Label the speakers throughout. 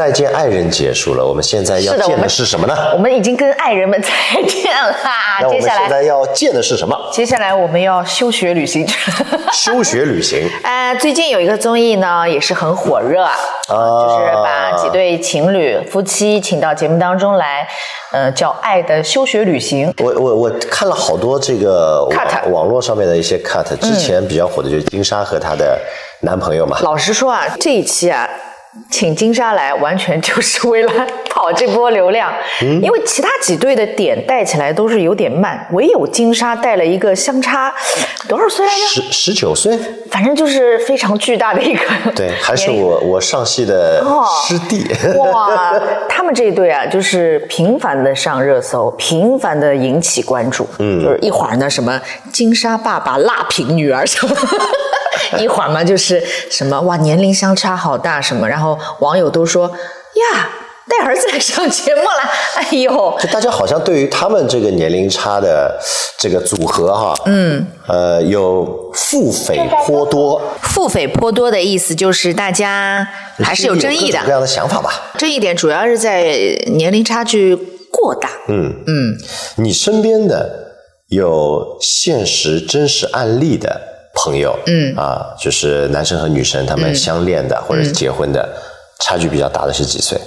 Speaker 1: 再见爱人结束了，我们现在要见的
Speaker 2: 是
Speaker 1: 什么呢？
Speaker 2: 我们已经跟爱人们再见了，
Speaker 1: 那我
Speaker 2: 接下来
Speaker 1: 们现在要见的是什么？
Speaker 2: 接下来我们要休学旅行。
Speaker 1: 休学旅行。
Speaker 2: 呃，最近有一个综艺呢，也是很火热啊，就是把几对情侣、夫妻请到节目当中来，呃，叫《爱的休学旅行》。
Speaker 1: 我我我看了好多这个网络上面的一些 cut，之前比较火的就是金莎和她的男朋友嘛。
Speaker 2: 老实说啊，这一期啊，请金莎来，完全就是为了跑这波流量，因为其他几队的点带起来都是有点慢，唯有金莎带了一个相差多少岁来着？
Speaker 1: 十十九岁，
Speaker 2: 反正就是非常巨大的一个
Speaker 1: 对，还是我我上戏的
Speaker 2: 哦
Speaker 1: 师弟。
Speaker 2: 哇，他们这一队啊，就是频繁的上热搜，频繁的引起关注。嗯，就是一会儿呢，什么金莎爸爸辣评女儿什么。一会儿嘛，就是什么哇，年龄相差好大什么，然后网友都说呀，带儿子来上节目了，哎呦，
Speaker 1: 就大家好像对于他们这个年龄差的这个组合哈，嗯，呃，有腹诽颇多，
Speaker 2: 腹诽颇多的意思就是大家还是有争议的
Speaker 1: 各种各，样的想法吧。
Speaker 2: 争议点主要是在年龄差距过大。
Speaker 1: 嗯嗯，你身边的有现实真实案例的朋友，嗯啊，就是男生和女生他们相恋的、或者是结婚的，差距比较大的是几岁？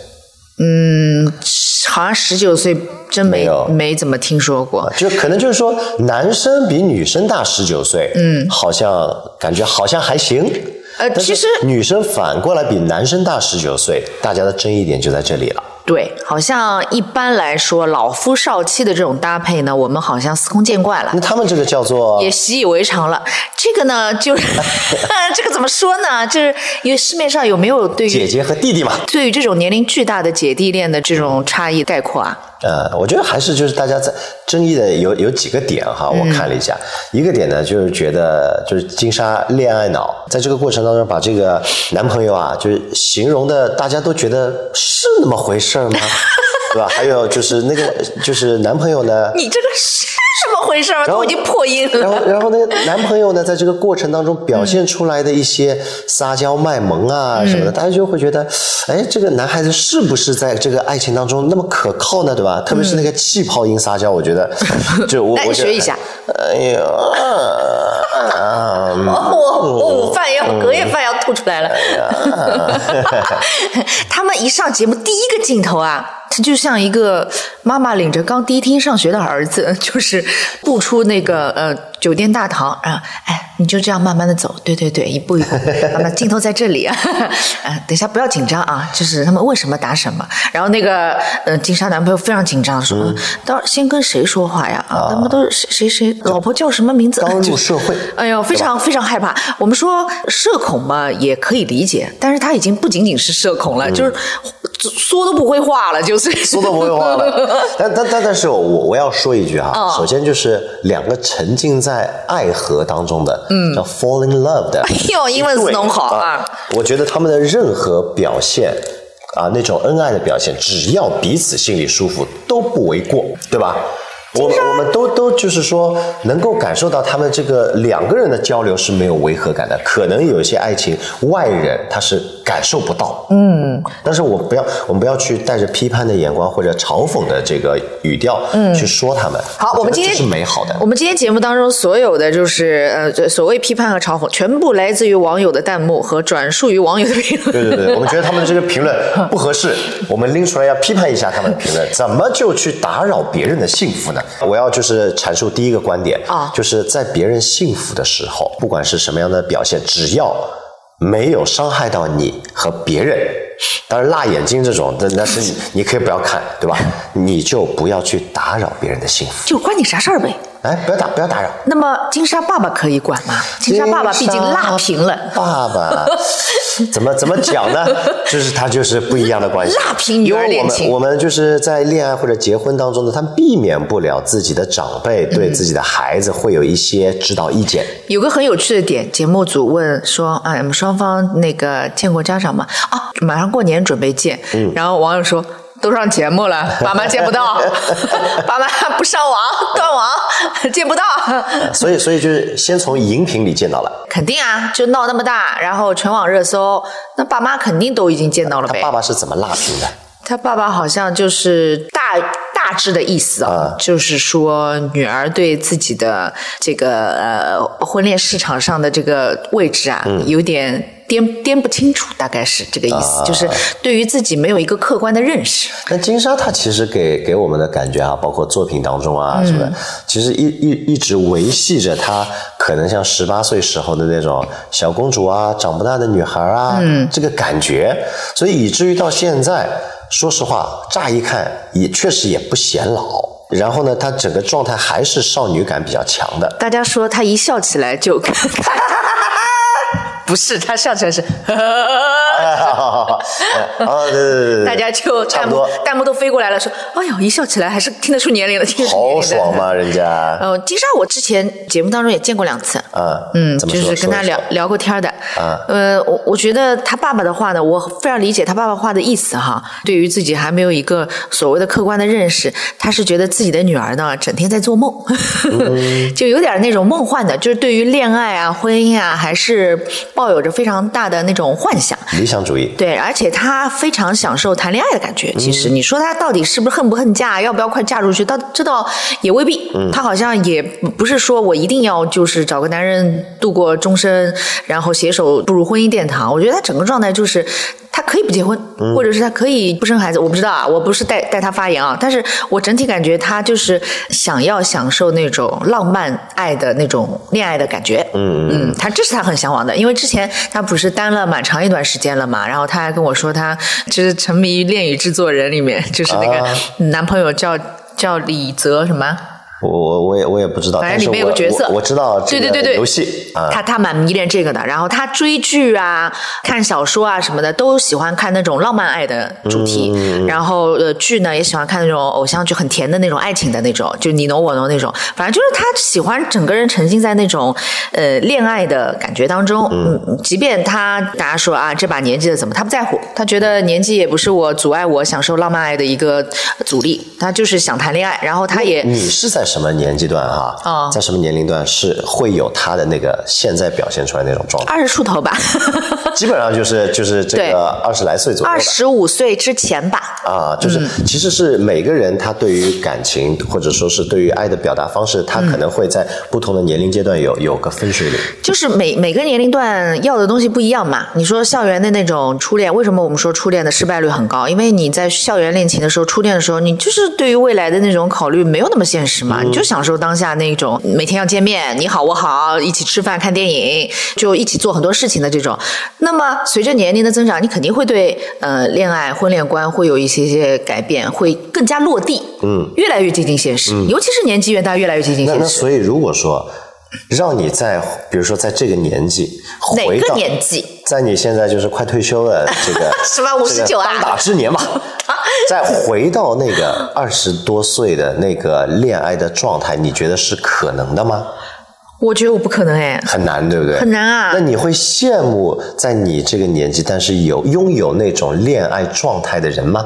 Speaker 2: 嗯好像十九岁真没
Speaker 1: 没有
Speaker 2: 没怎么听说过。
Speaker 1: 就可能就是说，男生比女生大十九岁，嗯，好像感觉好像还行。
Speaker 2: 呃，其实
Speaker 1: 女生反过来比男生大十九岁，大家的争议点就在这里了。
Speaker 2: 对，好像一般来说老夫少妻的这种搭配呢，我们好像司空见惯了
Speaker 1: 那。他们这个叫做
Speaker 2: 也习以为常了，这个呢，就是 这个怎么说呢？就是因为市面上有没有对于
Speaker 1: 姐姐和弟弟嘛？
Speaker 2: 对于这种年龄巨大的姐弟恋的这种差异概括啊？
Speaker 1: 呃，我觉得还是就是大家在争议的有有几个点哈，我看了一下，一个点呢就是觉得就是金莎恋爱脑，在这个过程当中把这个男朋友啊，就是形容的大家都觉得是那么回事儿吗？对吧？还有就是那个就是男朋友呢，
Speaker 2: 你这个是怎么回事儿？都已经破音了
Speaker 1: 然后。然后那个男朋友呢，在这个过程当中表现出来的一些撒娇卖萌啊什么的，大家就会觉得，哎，这个男孩子是不是在这个爱情当中那么可靠呢？对吧？特别是那个气泡音撒娇，我觉得 就我我
Speaker 2: 学一下。
Speaker 1: 哎呀，啊
Speaker 2: 我我饭要隔夜饭要吐出来了。他们一上节目，第一个镜头啊，他就像一个妈妈领着刚第一天上学的儿子，就是步出那个呃酒店大堂啊，哎，你就这样慢慢的走，对对对，一步一步，妈妈镜头在这里啊，啊，等一下不要紧张啊，就是他们问什么答什么，然后那个呃金莎男朋友非常紧张说，
Speaker 1: 嗯
Speaker 2: 到先跟谁说话呀？啊，他们都是谁谁谁，老婆叫什么名字？
Speaker 1: 刚入社会
Speaker 2: 哎呦，非常非常害怕。我们说社恐嘛，也可以理解，但是他已经不仅仅是社恐了，就是说都不会话了，就是
Speaker 1: 嗯说都不会话了。但但但但是我我要说一句哈，
Speaker 2: 哦
Speaker 1: 首先就是两个沉浸在爱河当中的，嗯，叫 fall in love 的，
Speaker 2: 哎呦，英文词弄好
Speaker 1: 啊
Speaker 2: 啊！！
Speaker 1: 我觉得他们的任何表现啊，那种恩爱的表现，只要彼此心里舒服，都不为过，对吧？我们我们都都就是说，能够感受到他们这个两个人的交流是没有违和感的。可能有一些爱情，外人他是感受不到。嗯，但是我不要，我们不要去带着批判的眼光或者嘲讽的这个语调，嗯，去说他们。
Speaker 2: 好，我们今天
Speaker 1: 是美好的。
Speaker 2: 我们今天节目当中所有的就是呃，所谓批判和嘲讽，全部来自于网友的弹幕和转述于网友的评论。
Speaker 1: 对对对，我们觉得他们的这个评论 不合适，我们拎出来要批判一下他们的评论，怎么就去打扰别人的幸福呢？我要就是阐述第一个观点
Speaker 2: 啊
Speaker 1: 就是在别人幸福的时候，不管是什么样的表现，只要没有伤害到你和别人。当然，辣眼睛这种，那那是你，你可以不要看，对吧？你就不要去打扰别人的幸福。
Speaker 2: 就关你啥事儿呗？
Speaker 1: 哎，不要打，不要打扰。
Speaker 2: 那么金沙爸爸可以管吗？金沙爸爸毕竟辣评了，
Speaker 1: 爸爸 怎么怎么讲呢？就是他就是不一样的关系。
Speaker 2: 辣评女儿
Speaker 1: 因为我们我们就是在恋爱或者结婚当中呢，他们避免不了自己的长辈对自己的孩子会有一些指导意见。
Speaker 2: 有个很有趣的点，节目组问说：“啊，我们双方那个见过家长吗？啊，马上过年准备见。嗯然后网友说：“都上节目了，爸妈见不到，爸妈不上网，断网，见不到。
Speaker 1: 所以，所以就是先从荧屏里见到了。
Speaker 2: 肯定啊，就闹那么大，然后全网热搜，那爸妈肯定都已经见到了呗。
Speaker 1: 他爸爸是怎么辣评的？
Speaker 2: 他爸爸好像就是大大致的意思啊，就是说女儿对自己的这个呃婚恋市场上的这个位置啊，有点掂掂不清楚，大概是这个意思，就是对于自己没有一个客观的认识。
Speaker 1: 那金莎她其实给给我们的感觉啊，包括作品当中啊什么的，其实一一一直维系着她可能像十八岁时候的那种小公主啊，长不大的女孩啊，这个感觉，所以以至于到现在。说实话，乍一看也确实也不显老，然后呢，她整个状态还是少女感比较强的。
Speaker 2: 大家说她一笑起来就。不是，他笑起来是，
Speaker 1: 啊，对对对，
Speaker 2: 大家就弹幕弹幕都飞过来了，说，哎呦，一笑起来还是听得出年龄的，听得出
Speaker 1: 好爽嘛，人家。
Speaker 2: 呃，金莎我之前节目当中也见过两次，
Speaker 1: 啊，
Speaker 2: 嗯，就是跟他聊聊过天的，
Speaker 1: 啊，
Speaker 2: 呃，我我觉得他爸爸的话呢，我非常理解他爸爸话的意思哈，对于自己还没有一个所谓的客观的认识，他是觉得自己的女儿呢整天在做梦，就有点那种梦幻的，就是对于恋爱啊、婚姻啊，还是。抱有着非常大的那种幻想，
Speaker 1: 理想主义。
Speaker 2: 对，而且他非常享受谈恋爱的感觉。其实你说他到底是不是恨不恨嫁，要不要快嫁出去？到这倒也未必。他好像也不是说我一定要就是找个男人度过终身，然后携手步入婚姻殿堂。我觉得他整个状态就是。他可以不结婚，或者是他可以不生孩子，我不知道啊，我不是代代他发言啊，但是我整体感觉他就是想要享受那种浪漫爱的那种恋爱的感觉，
Speaker 1: 嗯
Speaker 2: 嗯，他这是他很向往的，因为之前他不是单了蛮长一段时间了嘛，然后他还跟我说他就是沉迷于《恋与制作人》里面，就是那个男朋友叫叫李泽什么。
Speaker 1: 我我我也我也不知道，
Speaker 2: 反正里面有个角色，
Speaker 1: 我知道
Speaker 2: 对对对对
Speaker 1: 游戏啊，
Speaker 2: 他他蛮迷恋这个的。然后他追剧啊、看小说啊什么的，都喜欢看那种浪漫爱的主题。然后呃剧呢也喜欢看那种偶像剧，很甜的那种爱情的那种，就你侬我侬那种。反正就是他喜欢整个人沉浸在那种呃恋爱的感觉当中。嗯，即便他大家说啊这把年纪了怎么，他不在乎，他觉得年纪也不是我阻碍我享受浪漫爱的一个阻力，他就是想谈恋爱。然后他也
Speaker 1: 你是在。什么年纪段哈？在什么年龄段是会有他的那个现在表现出来那种状态？
Speaker 2: 二十出头吧，
Speaker 1: 基本上就是就是这个二十来岁左右，
Speaker 2: 二十五岁之前吧。
Speaker 1: 啊，就是其实是每个人他对于感情或者说是对于爱的表达方式，他可能会在不同的年龄阶段有有个分水岭。
Speaker 2: 就是每每个年龄段要的东西不一样嘛。你说校园的那种初恋，为什么我们说初恋的失败率很高？因为你在校园恋情的时候，初恋的时候，你就是对于未来的那种考虑没有那么现实嘛。你就享受当下那种每天要见面，你好我好，一起吃饭看电影，就一起做很多事情的这种。那么随着年龄的增长，你肯定会对呃恋爱婚恋观会有一些些改变，会更加落地，
Speaker 1: 嗯，
Speaker 2: 越来越接近现实。尤其是年纪越大，越来越接近现实。
Speaker 1: 那所以如果说让你在比如说在这个年纪，
Speaker 2: 哪个年纪？
Speaker 1: 在你现在就是快退休的这个
Speaker 2: 是吧？五十九啊，
Speaker 1: 当打之年嘛。再回到那个二十多岁的那个恋爱的状态，你觉得是可能的吗？
Speaker 2: 我觉得我不可能哎，
Speaker 1: 很难，对不对？
Speaker 2: 很难啊。
Speaker 1: 那你会羡慕在你这个年纪，但是有拥有那种恋爱状态的人吗？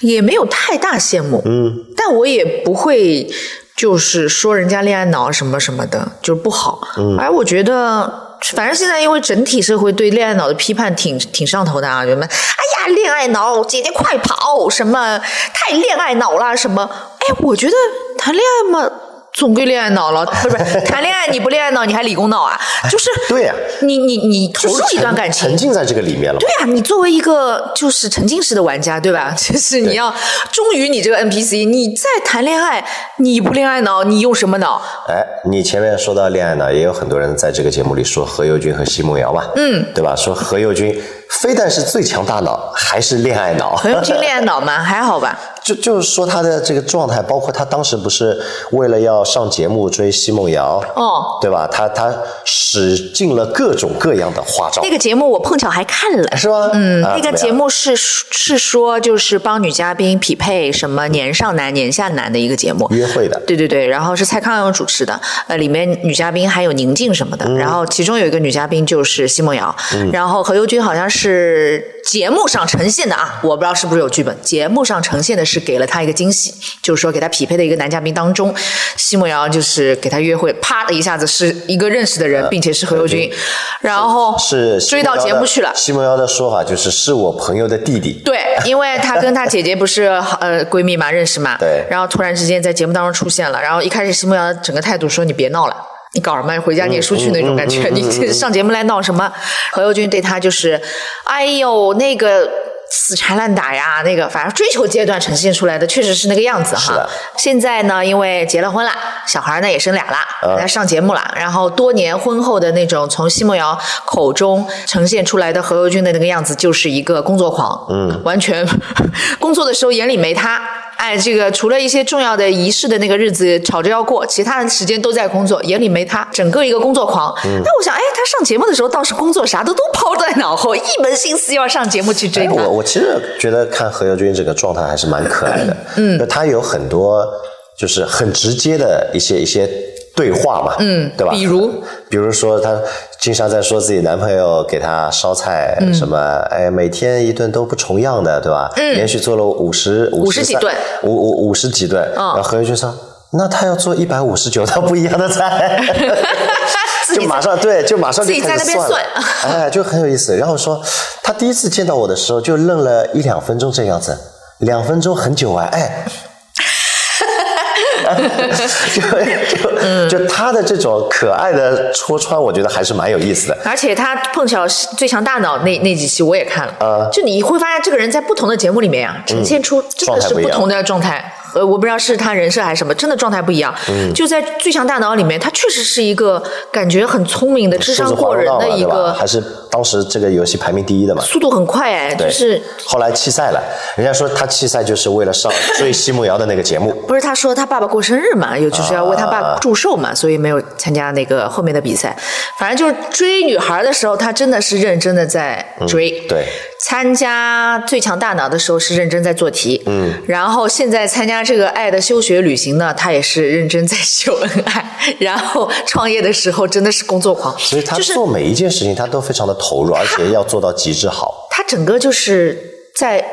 Speaker 2: 也没有太大羡慕，
Speaker 1: 嗯，
Speaker 2: 但我也不会就是说人家恋爱脑什么什么的，就是不好。
Speaker 1: 嗯，
Speaker 2: 而我觉得。反正现在因为整体社会对恋爱脑的批判挺挺上头的啊，人们，哎呀，恋爱脑，姐姐快跑，什么太恋爱脑了，什么，哎，我觉得谈恋爱嘛。总归恋爱脑了，不是不是谈恋爱你不恋爱脑你还理工脑啊？就是
Speaker 1: 对呀，
Speaker 2: 你你你投入一段感情，
Speaker 1: 沉浸在这个里面了。
Speaker 2: 对呀，你作为一个就是沉浸式的玩家，对吧？就是你要忠于你这个 NPC，你在谈恋爱，你不恋爱脑，你用什么脑？
Speaker 1: 哎，你前面说到恋爱脑，也有很多人在这个节目里说何猷君和奚梦瑶嘛，
Speaker 2: 嗯，
Speaker 1: 对吧？说何猷君非但是最强大脑，还是恋爱脑。
Speaker 2: 何猷君恋爱脑吗？还好吧。
Speaker 1: 就就是说他的这个状态，包括他当时不是为了要上节目追奚梦瑶，
Speaker 2: 哦，
Speaker 1: 对吧？他他使尽了各种各样的花招。
Speaker 2: 那个节目我碰巧还看了，
Speaker 1: 是吗？
Speaker 2: 嗯，那个节目是是说就是帮女嘉宾匹配什么年上男年下男的一个节目，
Speaker 1: 约会的。
Speaker 2: 对对对，然后是蔡康永主持的，呃，里面女嘉宾还有宁静什么的，然后其中有一个女嘉宾就是奚梦瑶，然后何猷君好像是。节目上呈现的啊，我不知道是不是有剧本。节目上呈现的是给了他一个惊喜，就是说给他匹配的一个男嘉宾当中，奚梦瑶就是给他约会，啪的一下子是一个认识的人，并且是何猷君，然后
Speaker 1: 是
Speaker 2: 追到节目去了。
Speaker 1: 奚梦瑶的说法就是是我朋友的弟弟。
Speaker 2: 对，因为他跟他姐姐不是呃闺蜜嘛，认识嘛。
Speaker 1: 对。
Speaker 2: 然后突然之间在节目当中出现了，然后一开始奚梦瑶整个态度说：“你别闹了。”你搞什么？回家念书去那种感觉。你 上节目来闹什么？何猷君对他就是，哎呦，那个死缠烂打呀，那个反正追求阶段呈现出来的确实是那个样子哈。现在呢，因为结了婚了，小孩呢也生俩了，来上节目了。然后多年婚后的那种从奚梦瑶口中呈现出来的何猷君的那个样子，就是一个工作狂。嗯，完全 工作的时候眼里没他。哎，这个除了一些重要的仪式的那个日子吵着要过，其他的时间都在工作，眼里没他，整个一个工作狂。那我想，哎，他上节目的时候倒是工作啥的都抛在脑后，一门心思要上节目去追他。
Speaker 1: 我我其实觉得看何猷君这个状态还是蛮可爱的，嗯，他有很多就是很直接的一些一些。对话嘛，嗯，对吧？
Speaker 2: 比如，
Speaker 1: 比如说，她经常在说自己男朋友给她烧菜，什么，哎，每天一顿都不重样的，对吧？嗯，连续做了五十
Speaker 2: 五十几顿，
Speaker 1: 五五五十几顿。然后何猷君说：“那他要做一百五十九道不一样的菜，就马上对，就马上就开始算，哎，就很有意思。然后说，他第一次见到我的时候就愣了一两分钟这样子，两分钟很久啊，哎。”就就就他的这种可爱的戳穿，我觉得还是蛮有意思的。
Speaker 2: 而且他碰巧《最强大脑》那那几期我也看了，呃，就你会发现这个人在不同的节目里面啊，呈现出真的是不同的状态。呃，我不知道是他人设还是什么，真的状态不一样。嗯，就在《最强大脑》里面，他确实是一个感觉很聪明的、智商过人的一个，
Speaker 1: 还是当时这个游戏排名第一的嘛？
Speaker 2: 速度很快哎，就是
Speaker 1: 后来弃赛了。人家说他弃赛就是为了上 追奚梦瑶的那个节目。
Speaker 2: 不是他说他爸爸过生日嘛，又就是要为他爸祝寿嘛，所以没有参加那个后面的比赛。反正就是追女孩的时候，他真的是认真的在追。
Speaker 1: 对。
Speaker 2: 参加最强大脑的时候是认真在做题，嗯，然后现在参加这个爱的休学旅行呢，他也是认真在秀恩爱，然后创业的时候真的是工作狂，
Speaker 1: 所以他做每一件事情他都非常的投入，而且要做到极致好。
Speaker 2: 他整个就是在。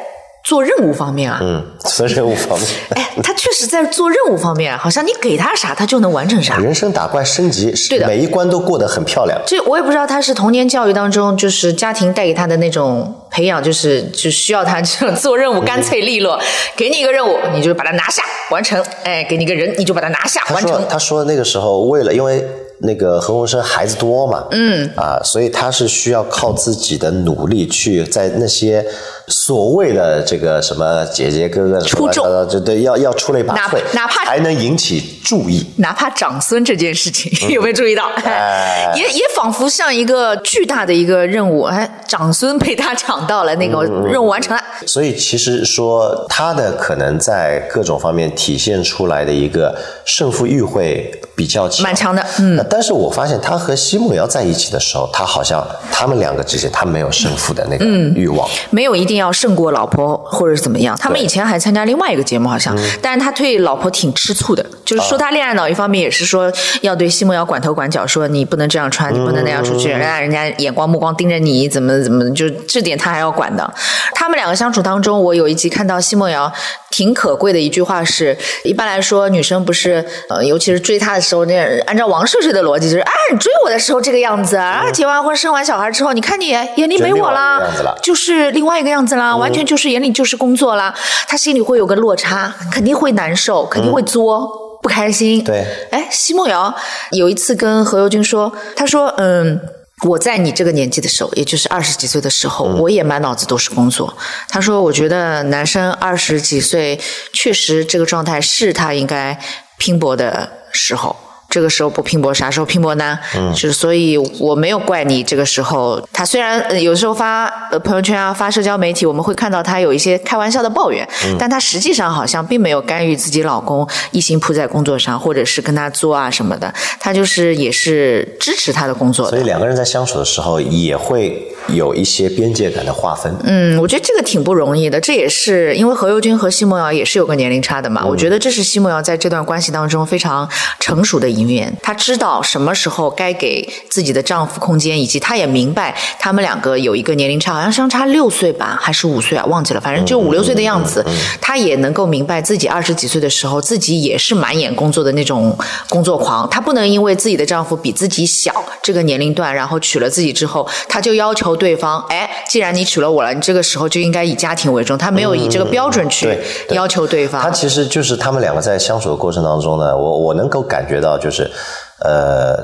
Speaker 2: 做任务方面啊，
Speaker 1: 嗯，做任务方面，
Speaker 2: 哎，他确实在做任务方面，好像你给他啥，他就能完成啥。
Speaker 1: 人生打怪升级，
Speaker 2: 对的，
Speaker 1: 每一关都过得很漂亮。
Speaker 2: 这我也不知道他是童年教育当中，就是家庭带给他的那种培养，就是就需要他这种做任务干脆利落，给你一个任务，你就把它拿下完成，哎，给你个人，你就把它拿下完成。
Speaker 1: 他说那个时候为了因为。那个何鸿燊孩子多嘛，嗯啊，所以他是需要靠自己的努力去在那些所谓的这个什么姐姐哥哥
Speaker 2: 出众，
Speaker 1: 就对，要要出类拔萃，
Speaker 2: 哪怕
Speaker 1: 还能引起注意，
Speaker 2: 哪怕长孙这件事情有没有注意到？也也仿佛像一个巨大的一个任务，哎，长孙被他抢到了，那个任务完成了。
Speaker 1: 所以其实说他的可能在各种方面体现出来的一个胜负欲会比较强，
Speaker 2: 蛮强的，嗯。
Speaker 1: 但是我发现他和奚梦瑶在一起的时候，他好像他们两个之间他没有胜负的那个欲望，
Speaker 2: 没有一定要胜过老婆或者是怎么样。他们以前还参加另外一个节目，好像，但是他对老婆挺吃醋的，就是说他恋爱脑，一方面也是说要对奚梦瑶管头管脚，说你不能这样穿，你不能那样出去，让人家眼光目光盯着你，怎么怎么，就这点他还要管的。他们两个相处当中，我有一集看到奚梦瑶挺可贵的一句话是：一般来说，女生不是呃，尤其是追他的时候，那按照王睡睡的。逻辑就是，啊，你追我的时候这个样子，啊，结完婚生完小孩之后，你看你眼里没我啦，就是另外一个样子啦，完全就是眼里就是工作啦，他心里会有个落差，肯定会难受，肯定会作，不开心。
Speaker 1: 对，
Speaker 2: 哎，奚梦瑶有一次跟何猷君说，他说，嗯，我在你这个年纪的时候，也就是二十几岁的时候，我也满脑子都是工作。他说，我觉得男生二十几岁，确实这个状态是他应该拼搏的时候。这个时候不拼搏，啥时候拼搏呢？嗯，是所以我没有怪你。这个时候，他虽然有时候发呃朋友圈啊，发社交媒体，我们会看到他有一些开玩笑的抱怨，但他实际上好像并没有干预自己老公一心扑在工作上，或者是跟他作啊什么的。他就是也是支持他的工作。
Speaker 1: 所以两个人在相处的时候也会有一些边界感的划分。
Speaker 2: 嗯，我觉得这个挺不容易的，这也是因为何猷君和奚梦瑶也是有个年龄差的嘛。我觉得这是奚梦瑶在这段关系当中非常成熟的一面，她知道什么时候该给自己的丈夫空间，以及她也明白他们两个有一个年龄差，好像相差六岁吧，还是五岁啊，忘记了，反正就五六岁的样子。她也能够明白自己二十几岁的时候，自己也是满眼工作的那种工作狂，她不能因为自己的丈夫比自己小这个年龄段，然后娶了自己之后，她就要求对方，哎，既然你娶了我了，你这个时候就应该以家庭为重。他没有以这个标准去要求对方。
Speaker 1: 他其实就是他们两个在相处的过程当中呢，我我能够感觉到，就是呃，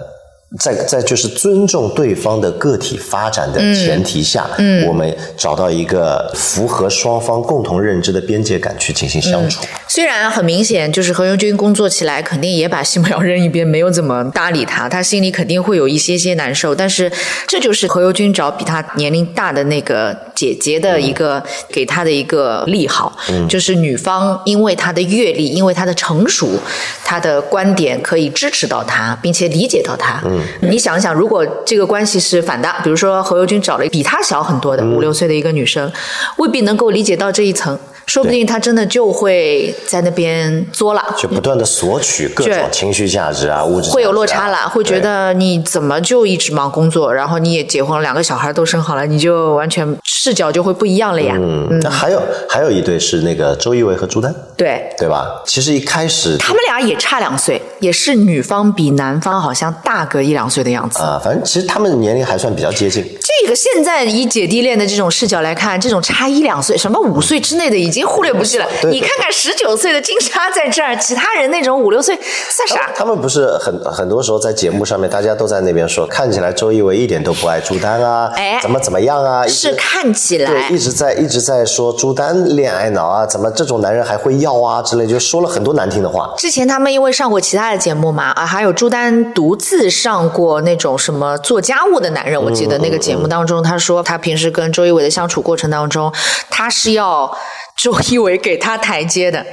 Speaker 1: 在在就是尊重对方的个体发展的前提下，嗯，我们找到一个符合双方共同认知的边界感去进行相处。
Speaker 2: 虽然很明显，就是何猷君工作起来肯定也把奚梦瑶扔一边，没有怎么搭理他，他心里肯定会有一些些难受。但是这就是何猷君找比他年龄大的那个姐姐的一个、给他的一个利好，就是女方因为她的阅历，因为她的成熟，她的观点可以支持到他，并且理解到他。你想想，如果这个关系是反的，比如说何猷君找了比他小很多的五六岁的一个女生，未必能够理解到这一层。说不定他真的就会在那边作了，
Speaker 1: 就不断的索取各种情绪价值啊、物质啊
Speaker 2: 会有落差了，会觉得你怎么就一直忙工作，然后你也结婚了，两个小孩都生好了，你就完全视角就会不一样了呀。
Speaker 1: 嗯，那还有还有一对是那个周一围和朱丹，
Speaker 2: 对。
Speaker 1: 对吧？其实一开始
Speaker 2: 他们俩也差两岁，也是女方比男方好像大个一两岁的样子。
Speaker 1: 啊、反正其实他们年龄还算比较接近。
Speaker 2: 这个现在以姐弟恋的这种视角来看，这种差一两岁，什么五岁之内的已经忽略不计了。
Speaker 1: 对
Speaker 2: 你看看十九岁的金莎在这儿，其他人那种五六岁算啥？
Speaker 1: 他们不是很很多时候在节目上面，大家都在那边说，看起来周一围一点都不爱朱丹啊，
Speaker 2: 哎
Speaker 1: 怎么怎么样啊，
Speaker 2: 是看起来
Speaker 1: 对，一直在一直在说朱丹恋爱脑啊，怎么这种男人还会要啊之类，就说了很多难听的话。
Speaker 2: 之前他们因为上过其他的节目嘛，啊，还有朱丹独自上过那种什么做家务的男人，我记得那个节目当中，他说他平时跟周一围的相处过程当中，他是要周一围给他台阶的。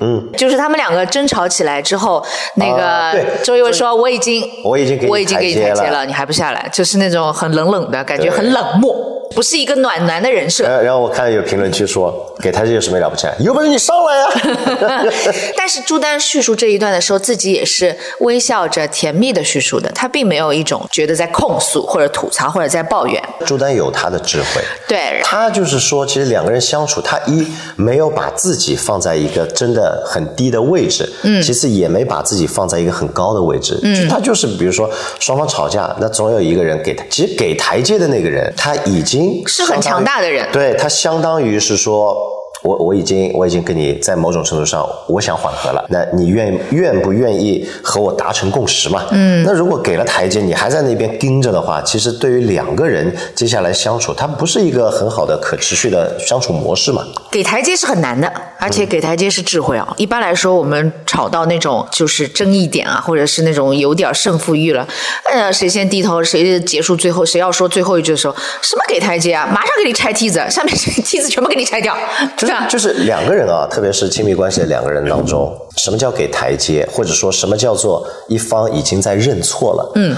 Speaker 2: 嗯，就是他们两个争吵起来之后，那个周一围说：“我已经，
Speaker 1: 我已经给你
Speaker 2: 我已经给你台
Speaker 1: 台阶了，
Speaker 2: 你还不下来？”就是那种很冷冷的感觉，很冷漠，不是一个暖男的人设。
Speaker 1: 然后然后我看有评论区说，给台阶有什么了不起啊？有本事你上来呀、
Speaker 2: 但是朱丹叙述这一段的时候，自己也是微笑着甜蜜的叙述的，他并没有一种觉得在控诉或者吐槽或者在抱怨。
Speaker 1: 朱丹有他的智慧，
Speaker 2: 对，
Speaker 1: 他就是说，其实两个人相处，他一没有把自己放在一个真的很低的位置，嗯，其次也没把自己放在一个很高的位置，嗯，他就是比如说双方吵架，那总有一个人给他，其实给台阶的那个人，他已经
Speaker 2: 是很强大的人
Speaker 1: 对他相当于是说。我我已经我已经跟你在某种程度上，我想缓和了。那你愿愿不愿意和我达成共识嘛？嗯。那如果给了台阶，你还在那边盯着的话，其实对于两个人接下来相处，它不是一个很好的可持续的相处模式嘛？
Speaker 2: 给台阶是很难的，而且给台阶是智慧啊。一般来说，我们吵到那种就是争议点啊，或者是那种有点胜负欲了，呃，谁先低头，谁结束最后，谁要说最后一句的时候，什么给台阶啊？马上给你拆梯子，下面这 梯子全部给你拆掉，
Speaker 1: 就就是两个人啊，特别是亲密关系的两个人当中，什么叫给台阶，或者说什么叫做一方已经在认错了？嗯。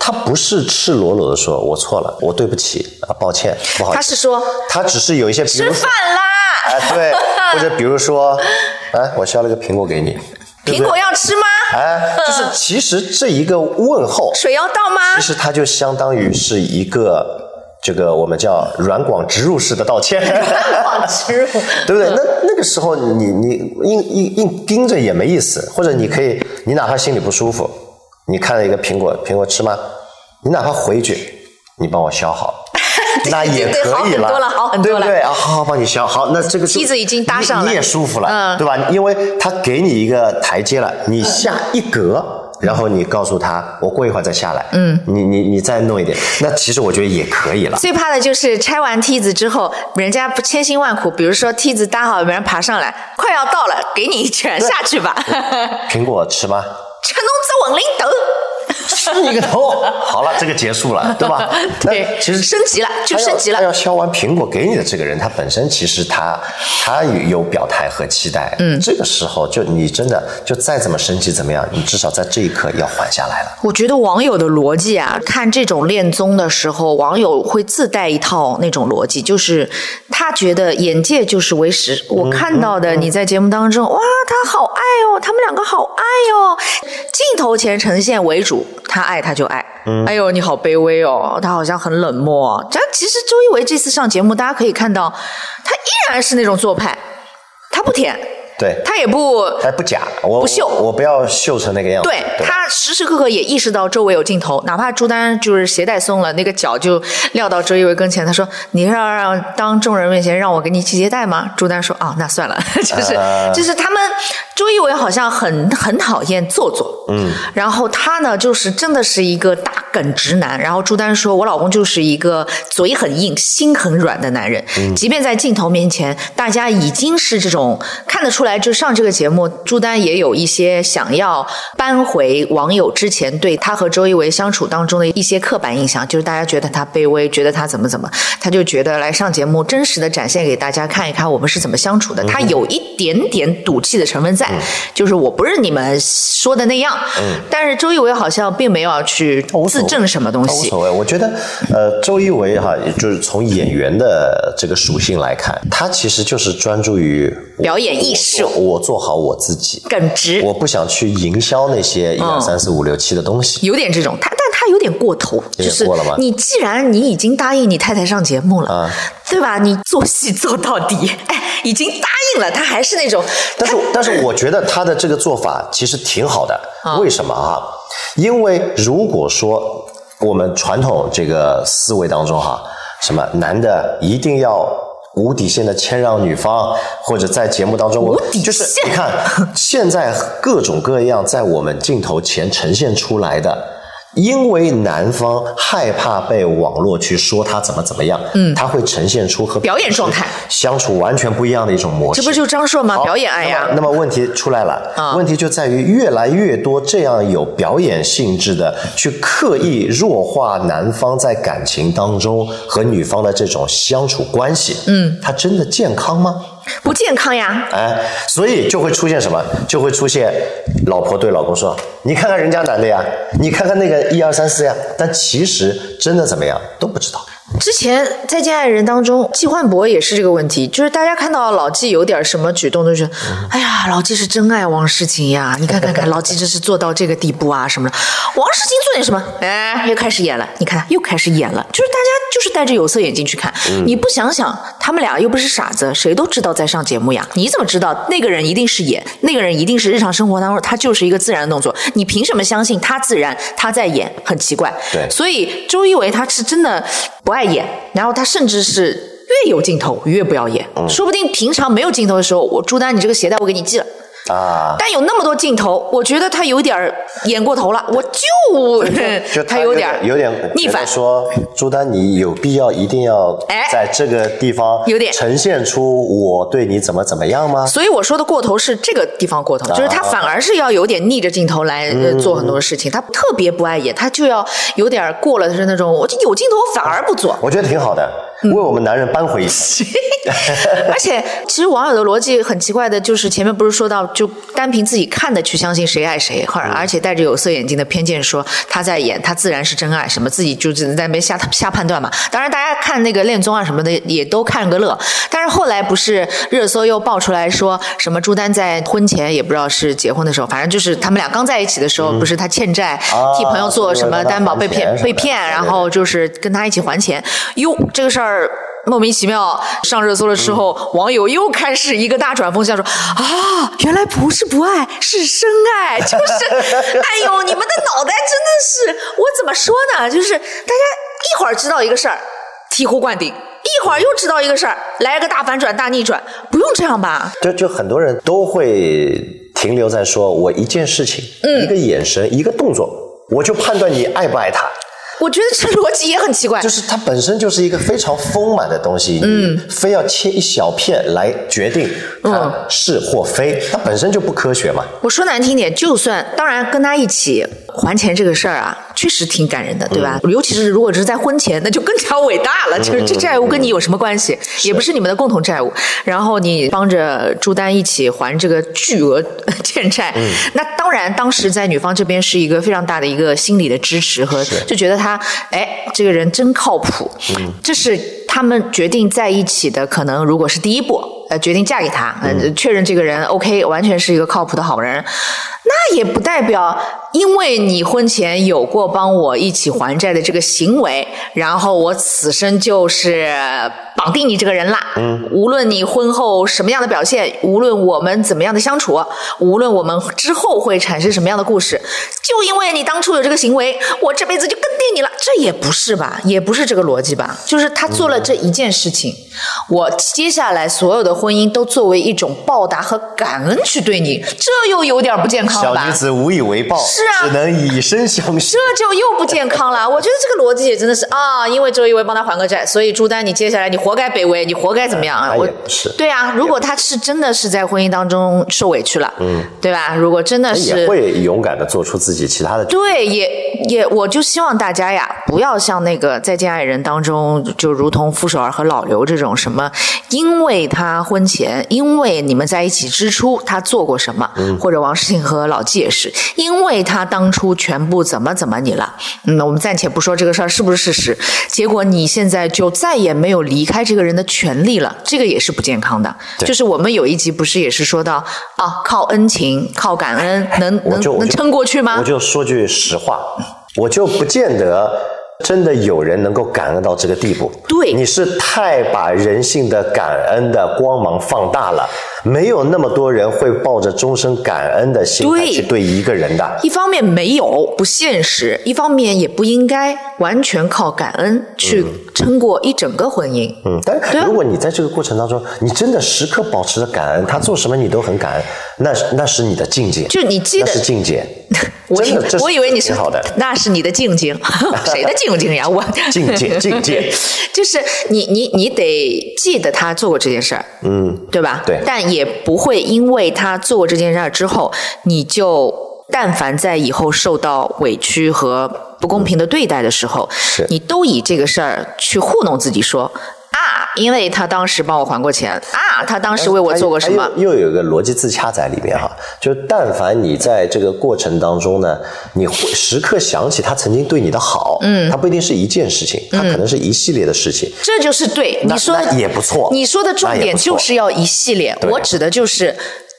Speaker 1: 他不是赤裸裸的说“我错了，我对不起啊，抱歉，不好意思”，
Speaker 2: 他是说
Speaker 1: 他只是有一些，比
Speaker 2: 吃饭啦，
Speaker 1: 哎，对，或者比如说，哎，我削了个苹果给你，对对
Speaker 2: 苹果要吃吗？
Speaker 1: 哎，就是其实这一个问候，
Speaker 2: 水要倒吗
Speaker 1: 其？实它就相当于是一个这个我们叫软广植入式的道歉，
Speaker 2: 软广植入。
Speaker 1: 对不对？那那个时候你你硬硬硬盯着也没意思，或者你可以，你哪怕心里不舒服，你看了一个苹果，苹果吃吗？你哪怕回一句，你帮我削好。那也可以
Speaker 2: 好很多了好很多了
Speaker 1: 对不对啊？好好帮你削好，那这个就
Speaker 2: 梯子已经搭上了
Speaker 1: 你你也舒服了，
Speaker 2: 嗯
Speaker 1: 对吧？因为他给你一个台阶了，你下一格，然后你告诉他，我过一会儿再下来，嗯，你你你再弄一点，那其实我觉得也可以了。
Speaker 2: 最怕的就是拆完梯子之后，人家不千辛万苦，比如说梯子搭好，别人爬上来，快要到了，给你一拳下去吧。
Speaker 1: 苹果吃吗？
Speaker 2: 吃侬只混领头。
Speaker 1: 吃你个头！好了，这个结束了，对吧？
Speaker 2: 对
Speaker 1: 那其实
Speaker 2: 升级了就升级了
Speaker 1: 他要削完苹果给你的这个人，他本身其实他他有表态和期待。嗯，这个时候就你真的就再怎么升级怎么样，你至少在这一刻要缓下来了。
Speaker 2: 我觉得网友的逻辑啊，看这种恋综的时候，网友会自带一套那种逻辑，就是他觉得眼界就是为实。我看到的你在节目当中，哇，他好爱哦，他们两个好爱哦，镜头前呈现为主，他爱他就爱。哎呦，你好卑微哦，他好像很冷漠。这其实周一围这次上节目，大家可以看到，他依然是那种做派，他不舔，
Speaker 1: 对，
Speaker 2: 他也不
Speaker 1: 他不假，我
Speaker 2: 不秀
Speaker 1: 我我不要秀成那个样子。
Speaker 2: 对他时时刻刻也意识到周围有镜头，哪怕朱丹就是鞋带松了，那个脚就撂到周一围跟前，他说：“你是要让当众人面前让我给你系鞋带吗？”朱丹说：“啊，那算了。”就是、
Speaker 1: 啊
Speaker 2: 就是他们周一围好像很很讨厌做作，嗯，然后他呢就是真的是一个大梗直男，然后朱丹说：“我老公就是一个嘴很硬、心很软的男人，即便在镜头面前，大家已经是这种看得出来，就上这个节目，朱丹也有一些想要扳回网友之前对他和周一围相处当中的一些刻板印象，就是大家觉得他卑微，觉得他怎么怎么，他就觉得来上节目真实的展现给大家看一看我们是怎么相处的。他有一点点赌气的成分在，就是我不是你们说的那样，但是周一围好像并没有要去
Speaker 1: 无所谓
Speaker 2: 自证什么东西。
Speaker 1: 无所谓，我觉得，呃，周一围哈，也就是从演员的这个属性来看，他其实就是专注于
Speaker 2: 表演艺术
Speaker 1: 我做好我自己，
Speaker 2: 耿直，
Speaker 1: 我不想去营销那些一二三四五六七的东西。
Speaker 2: 有点这种，他但他有点过头，就是你既然你已经答应你太太上节目了，
Speaker 1: 啊
Speaker 2: 对吧？你做戏做到底，哎，已经答应了，他还是那种，
Speaker 1: 但是，但是我觉得他的这个做法其实挺好的。
Speaker 2: 啊
Speaker 1: 为什么啊？因为如果说我们传统这个思维当中哈，什么男的一定要无底线的谦让女方，或者在节目当中，我
Speaker 2: 无底线
Speaker 1: 就是你看现在各种各样在我们镜头前呈现出来的。因为男方害怕被网络去说他怎么怎么样，嗯，他会呈现出和
Speaker 2: 表演状态
Speaker 1: 相处完全不一样的一种模式。
Speaker 2: 这不就张硕吗？表演爱呀
Speaker 1: 那么，那么问题出来了，
Speaker 2: 啊
Speaker 1: 问题就在于越来越多这样有表演性质的，去刻意弱化男方在感情当中和女方的这种相处关系。嗯，他真的健康吗？
Speaker 2: 不健康呀。
Speaker 1: 哎，所以就会出现什么？就会出现老婆对老公说：“你看看人家男的呀，你看看那个一二三四呀。”但其实真的怎么样都不知道。
Speaker 2: 之前《再见爱人》当中，季焕博也是这个问题，就是大家看到老纪有点什么举动，都觉得，哎呀，老纪是真爱王诗晴呀！你看看看，老纪这是做到这个地步啊什么的。王诗晴做点什么，哎，又开始演了。你看，又开始演了，就是大家就是戴着有色眼镜去看。你不想想，他们俩又不是傻子，谁都知道在上节目呀。你怎么知道那个人一定是演，那个人一定是日常生活当中他就是一个自然的动作？你凭什么相信他自然，他在演？很奇怪。
Speaker 1: 对
Speaker 2: 所以周一围他是真的不爱演，然后他甚至是越有镜头越不要演，
Speaker 1: 嗯
Speaker 2: 说不定平常没有镜头的时候，我朱丹你这个鞋带我给你系了。
Speaker 1: 啊，
Speaker 2: 但有那么多镜头，我觉得他有点演过头了，我就
Speaker 1: 就
Speaker 2: 他有点
Speaker 1: 有点
Speaker 2: 逆反。
Speaker 1: 说朱丹，你有必要一定要
Speaker 2: 哎
Speaker 1: 在这个地方
Speaker 2: 有点
Speaker 1: 呈现出我对你怎么怎么样吗？
Speaker 2: 所以我说的过头是这个地方过头，就是他反而是要有点逆着镜头来呃做很多事情，他特别不爱演，他就要有点过了，是那种我就有镜头我反而不做。
Speaker 1: 我觉得挺好的，
Speaker 2: 嗯
Speaker 1: 为我们男人扳回一城。
Speaker 2: 而且，其实网友的逻辑很奇怪的，就是前面不是说到，就单凭自己看的去相信谁爱谁，或者而且戴着有色眼镜的偏见说他在演，他自然是真爱，什么自己就只能在那边瞎瞎判断嘛。当然，大家看那个恋综啊什么的也都看个乐。但是后来不是热搜又爆出来说什么朱丹在婚前也不知道是结婚的时候，反正就是他们俩刚在一起的时候，不是他欠债
Speaker 1: 啊
Speaker 2: 替朋友做什么担保被骗被骗，然后就是跟他一起还钱。哟，这个事儿。莫名其妙上热搜的时候，网友又开始一个大转风向，说啊，原来不是不爱，是深爱，就是，哎呦，你们的脑袋真的是，我怎么说呢？就是大家一会儿知道一个事儿，醍醐灌顶，一会儿又知道一个事儿，来个大反转、大逆转，不用这样吧？
Speaker 1: 就就很多人都会停留在说我一件事情、
Speaker 2: 嗯
Speaker 1: 一个眼神、一个动作，我就判断你爱不爱他。
Speaker 2: 我觉得这逻辑也很奇怪。
Speaker 1: 就是它本身就是一个非常丰满的东西，嗯，非要切一小片来决定它是或非，它本身就不科学嘛。
Speaker 2: 我说难听点，就算当然跟他一起还钱这个事儿啊，确实挺感人的，对吧？尤其是如果是在婚前，那就更加伟大了。就是这债务跟你有什么关系？也不是你们的共同债务。然后你帮着朱丹一起还这个巨额 欠债，那当然当时在女方这边是一个非常大的一个心理的支持和就觉得他哎这个人真靠谱。这是他们决定在一起的可能如果是第一步，呃，决定嫁给他，呃，确认这个人 OK，完全是一个靠谱的好人。那也不代表，因为你婚前有过帮我一起还债的这个行为，然后我此生就是绑定你这个人啦。嗯，无论你婚后什么样的表现，无论我们怎么样的相处，无论我们之后会产生什么样的故事，就因为你当初有这个行为，我这辈子就跟定你了。这也不是吧？也不是这个逻辑吧？就是他做了这一件事情，我接下来所有的婚姻都作为一种报答和感恩去对你，这又有点不健康吧。
Speaker 1: 小女子无以为报，
Speaker 2: 是啊，
Speaker 1: 只能以身相许。
Speaker 2: 这就又不健康了。我觉得这个逻辑也真的是啊，因为周一围帮他还个债，所以朱丹，你接下来你活该卑微，你活该怎么样啊？我
Speaker 1: 是
Speaker 2: 对啊，如果他是真的是在婚姻当中受委屈了，嗯，对吧？如果真的是
Speaker 1: 也会勇敢的做出自己其他的
Speaker 2: 对，也也，我就希望大家呀，不要像那个再见爱人当中，就如同傅首尔和老刘这种什么，因为他婚前，因为你们在一起之初他做过什么，或者王诗庆和。老纪也是，因为他当初全部怎么怎么你了，嗯，我们暂且不说这个事儿是不是事实，结果你现在就再也没有离开这个人的权利了，这个也是不健康的。就是我们有一集不是也是说到啊，靠恩情、靠感恩能能能撑过去吗？
Speaker 1: 我就说句实话，我就不见得。真的有人能够感恩到这个地步？
Speaker 2: 对，
Speaker 1: 你是太把人性的感恩的光芒放大了。没有那么多人会抱着终身感恩的心态去对一个人的。
Speaker 2: 一方面没有不现实，一方面也不应该完全靠感恩去撑过一整个婚姻。
Speaker 1: 嗯，但如果你在这个过程当中，你真的时刻保持着感恩，他做什么你都很感恩，那那是你的境界。
Speaker 2: 就你记得那
Speaker 1: 是境界。
Speaker 2: 我以我以为你是
Speaker 1: 好的，
Speaker 2: 那是你的境界，谁的境界呀？我
Speaker 1: 境界境界，
Speaker 2: 就是你你你得记得他做过这件事儿，嗯，对吧？
Speaker 1: 对，
Speaker 2: 但也不会因为他做过这件事儿之后，你就但凡在以后受到委屈和不公平的对待的时候，你都以这个事儿去糊弄自己说。啊，因为他当时帮我还过钱。啊，他当时为我做过什么？
Speaker 1: 又有一个逻辑自洽在里面哈，就但凡你在这个过程当中呢，你会时刻想起他曾经对你的好，嗯，他不一定是一件事情，他可能是一系列的事情，
Speaker 2: 这就是对你说
Speaker 1: 也不错，
Speaker 2: 你说的重点就是要一系列，我指的就是。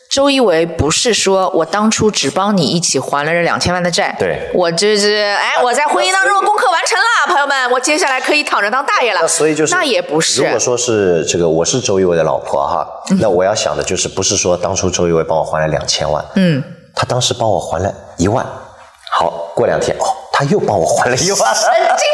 Speaker 2: 周一围不是说我当初只帮你一起还了这两千万的债，
Speaker 1: 对，
Speaker 2: 我这是哎，我在婚姻当中的功课完成了，朋友们，我接下来可以躺着当大爷了。
Speaker 1: 那所以就是
Speaker 2: 那也不是。
Speaker 1: 如果说是这个，我是周一围的老婆哈，那我要想的就是不是说当初周一围帮我还了两千万，嗯，他当时帮我还了一万，好，过两天哦。他又帮我还了一万，
Speaker 2: 神经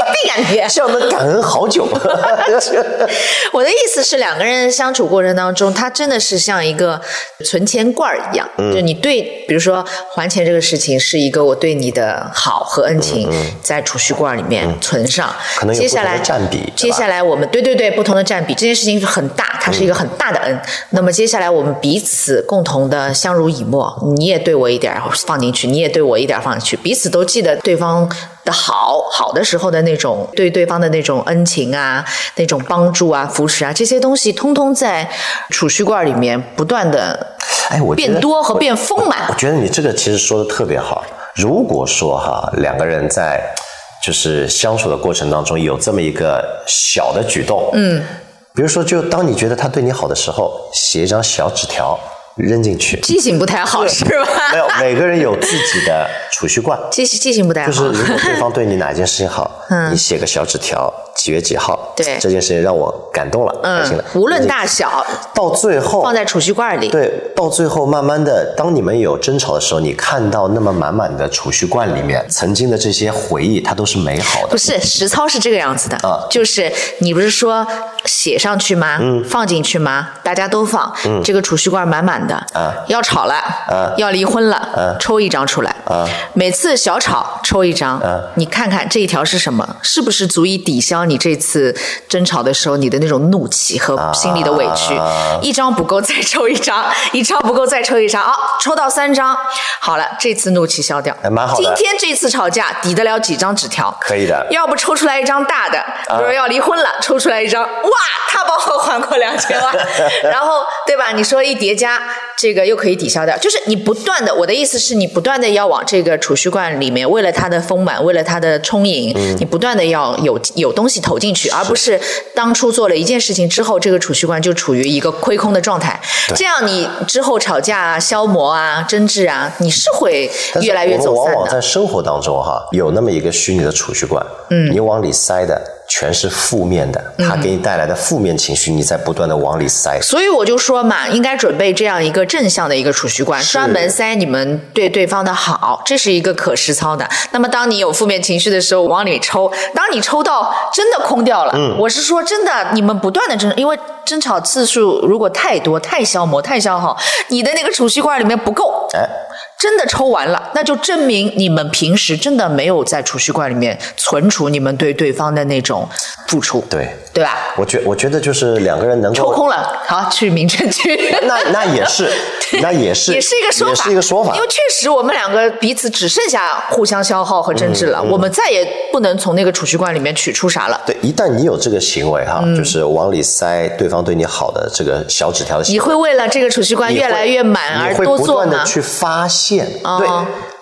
Speaker 1: 笑能感恩好久。
Speaker 2: 我的意思是，两个人相处过程当中，他真的是像一个存钱罐儿一样。就你对，比如说还钱这个事情，是一个我对你的好和恩情，在储蓄罐里面存上。
Speaker 1: 可能接下来占比。
Speaker 2: 接下来我们对对对，不同的占比，这件事情是很大，它是一个很大的恩。那么接下来我们彼此共同的相濡以沫，你也对我一点放进去，你也对我一点放进去，彼此都记得对方。的好好的时候的那种对对方的那种恩情啊，那种帮助啊、扶持啊，这些东西通通在储蓄罐里面不断的
Speaker 1: 哎，我
Speaker 2: 变多和变丰满。
Speaker 1: 我觉得你这个其实说的特别好。如果说哈两个人在就是相处的过程当中有这么一个小的举动，嗯，比如说就当你觉得他对你好的时候，写一张小纸条。扔进去，
Speaker 2: 记性不太好是吧？
Speaker 1: 没有，每个人有自己的储蓄罐。
Speaker 2: 记记性不太好，
Speaker 1: 就是如果对方对你哪件事情好，你写个小纸条，几月几号，
Speaker 2: 对
Speaker 1: 这件事情让我感动了，开心了。
Speaker 2: 无论大小，
Speaker 1: 到最后
Speaker 2: 放在储蓄罐里。
Speaker 1: 对，到最后慢慢的，当你们有争吵的时候，你看到那么满满的储蓄罐里面曾经的这些回忆，它都是美好的。
Speaker 2: 不是实操是这个样子的啊，就是你不是说。写上去吗？嗯，放进去吗？大家都放，嗯，这个储蓄罐满满的，
Speaker 1: 啊
Speaker 2: 要吵了，
Speaker 1: 啊
Speaker 2: 要离婚了，
Speaker 1: 啊
Speaker 2: 抽一张出来，
Speaker 1: 啊
Speaker 2: 每次小吵抽一张，
Speaker 1: 啊
Speaker 2: 你看看这一条是什么？是不是足以抵消你这次争吵的时候你的那种怒气和心里的委屈？
Speaker 1: 啊
Speaker 2: 一张不够再抽一张，一张不够再抽一张，好，抽到三张，好了，这次怒气消掉。
Speaker 1: 哎蛮好的
Speaker 2: 今天这次吵架抵得了几张纸条？
Speaker 1: 可以的
Speaker 2: 要不抽出来一张大的，比如说要离婚了，抽出来一张，哇，他帮我还过两千万，然后对吧？你说一叠加，这个又可以抵消掉，就是你不断的，我的意思是你不断的要往这个储蓄罐里面，为了它的丰满，为了它的充盈，你不断的要有有东西投进去，而不是当初做了一件事情之后，这个储蓄罐就处于一个亏空的状态，这样你之后吵架啊、消磨啊、争执啊，你是会越来越
Speaker 1: 我们往
Speaker 2: 走散的。
Speaker 1: 往在生活当中哈，有那么一个虚拟的储蓄罐，嗯，你往里塞的全是负面的，
Speaker 2: 嗯
Speaker 1: 它给你带来的负面情绪，你在不断的往里塞。
Speaker 2: 所以我就说嘛，应该准备这样一个正向的一个储蓄罐，专门塞你们对对方的好，这是一个可实操的。那么当你有负面情绪的时候，往里抽，当你抽到真的空掉了，
Speaker 1: 嗯
Speaker 2: 我是说真的，你们不断的争，因为争吵次数如果太多、太消磨、太消耗，你的那个储蓄罐里面不够。
Speaker 1: 哎，
Speaker 2: 真的抽完了，那就证明你们平时真的没有在储蓄罐里面存储你们对对方的那种付出，
Speaker 1: 对，
Speaker 2: 对吧？
Speaker 1: 我觉我觉得就是两个人能够，
Speaker 2: 抽空了，好去民政局。
Speaker 1: 那那也是，那也是，
Speaker 2: 也是一个说法，
Speaker 1: 也是一个说法
Speaker 2: 因为。确实我们两个彼此只剩下互相消耗和争执
Speaker 1: 嗯
Speaker 2: 了，我们再也不能从那个储蓄罐里面取出啥了。
Speaker 1: 对，一旦你有这个行为哈，就是往里塞对方对你好的这个小纸条的行为，
Speaker 2: 你会为了这个储蓄罐越来越满而
Speaker 1: 你会不
Speaker 2: 多做吗？
Speaker 1: 断的去发现，
Speaker 2: 哦
Speaker 1: 对，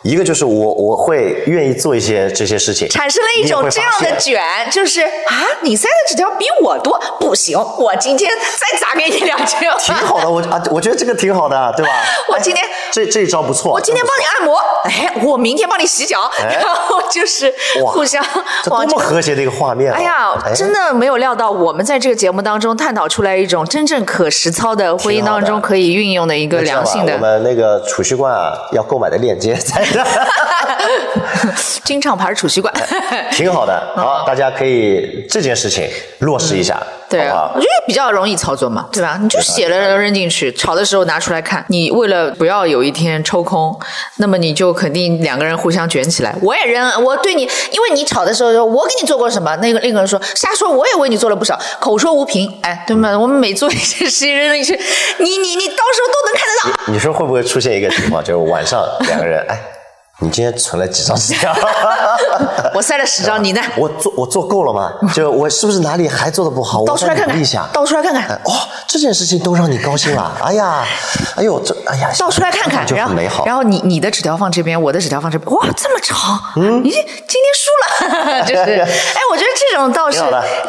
Speaker 1: 一个就是我我会愿意做一些这些事情，
Speaker 2: 产生了一种这样的卷，就是啊，你塞的纸条比我多，不行，我今天再砸给你两千。
Speaker 1: 挺好的，我啊，我觉得这个挺好的，对吧？
Speaker 2: 我今天
Speaker 1: 哎这这一招不错，
Speaker 2: 我今天帮你按摩，哎，我明天帮你洗脚，
Speaker 1: 哎
Speaker 2: 然后就是互相
Speaker 1: 这多么和谐的一个画面啊！
Speaker 2: 哎呀，真的没有料到，我们在这个节目当中探讨出来一种真正可实操的婚姻当中可以运用的一个良性的
Speaker 1: 我们那个储蓄罐啊，要购买的链接在这，
Speaker 2: 金唱牌储蓄罐。
Speaker 1: 挺好的。好，大家可以这件事情落实一下，
Speaker 2: 嗯对
Speaker 1: 好不好
Speaker 2: 我觉得比较容易操作嘛，对吧？你就写了扔进去，炒的时候拿出来看。你为了不要有一天抽空，那么你就肯定两个人互相卷起来。我也扔，我对你，因为你炒的时候，我给你做过什么？那个另一个人说瞎说，我也为你做了不少，口说无凭。哎，对吗？我们每做一件事情扔进去，你你你到时候都能看得到。
Speaker 1: 你说会不会出现一个情况，就是晚上两个人，哎，你今天存了几张纸条？
Speaker 2: 我塞了十张，你呢？
Speaker 1: 我做我做够了吗？就我是不是哪里还做的不好？我
Speaker 2: 倒出来看看。倒出来看看。
Speaker 1: 哎哦，这件事情都让你高兴了，哎呀，哎呦，这哎呀，
Speaker 2: 倒出来看看，
Speaker 1: 就很美好。
Speaker 2: 然后你你的纸条放这边，我的纸条放这边，哇，这么长，嗯，你今天输了，就是，哎，我觉得这种倒是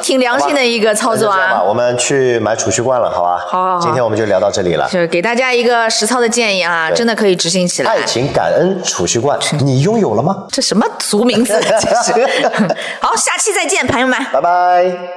Speaker 1: 挺
Speaker 2: 良心的一个操作啊。
Speaker 1: 我们去买储蓄罐了，好吧？
Speaker 2: 好
Speaker 1: 今天我们就聊到这里了。
Speaker 2: 就是给大家一个实操的建议啊，真的可以执行起来
Speaker 1: 爱。情感恩储蓄罐，你拥有了吗？
Speaker 2: 这什么俗名字？这是。好，下期再见，朋友们。
Speaker 1: 拜拜。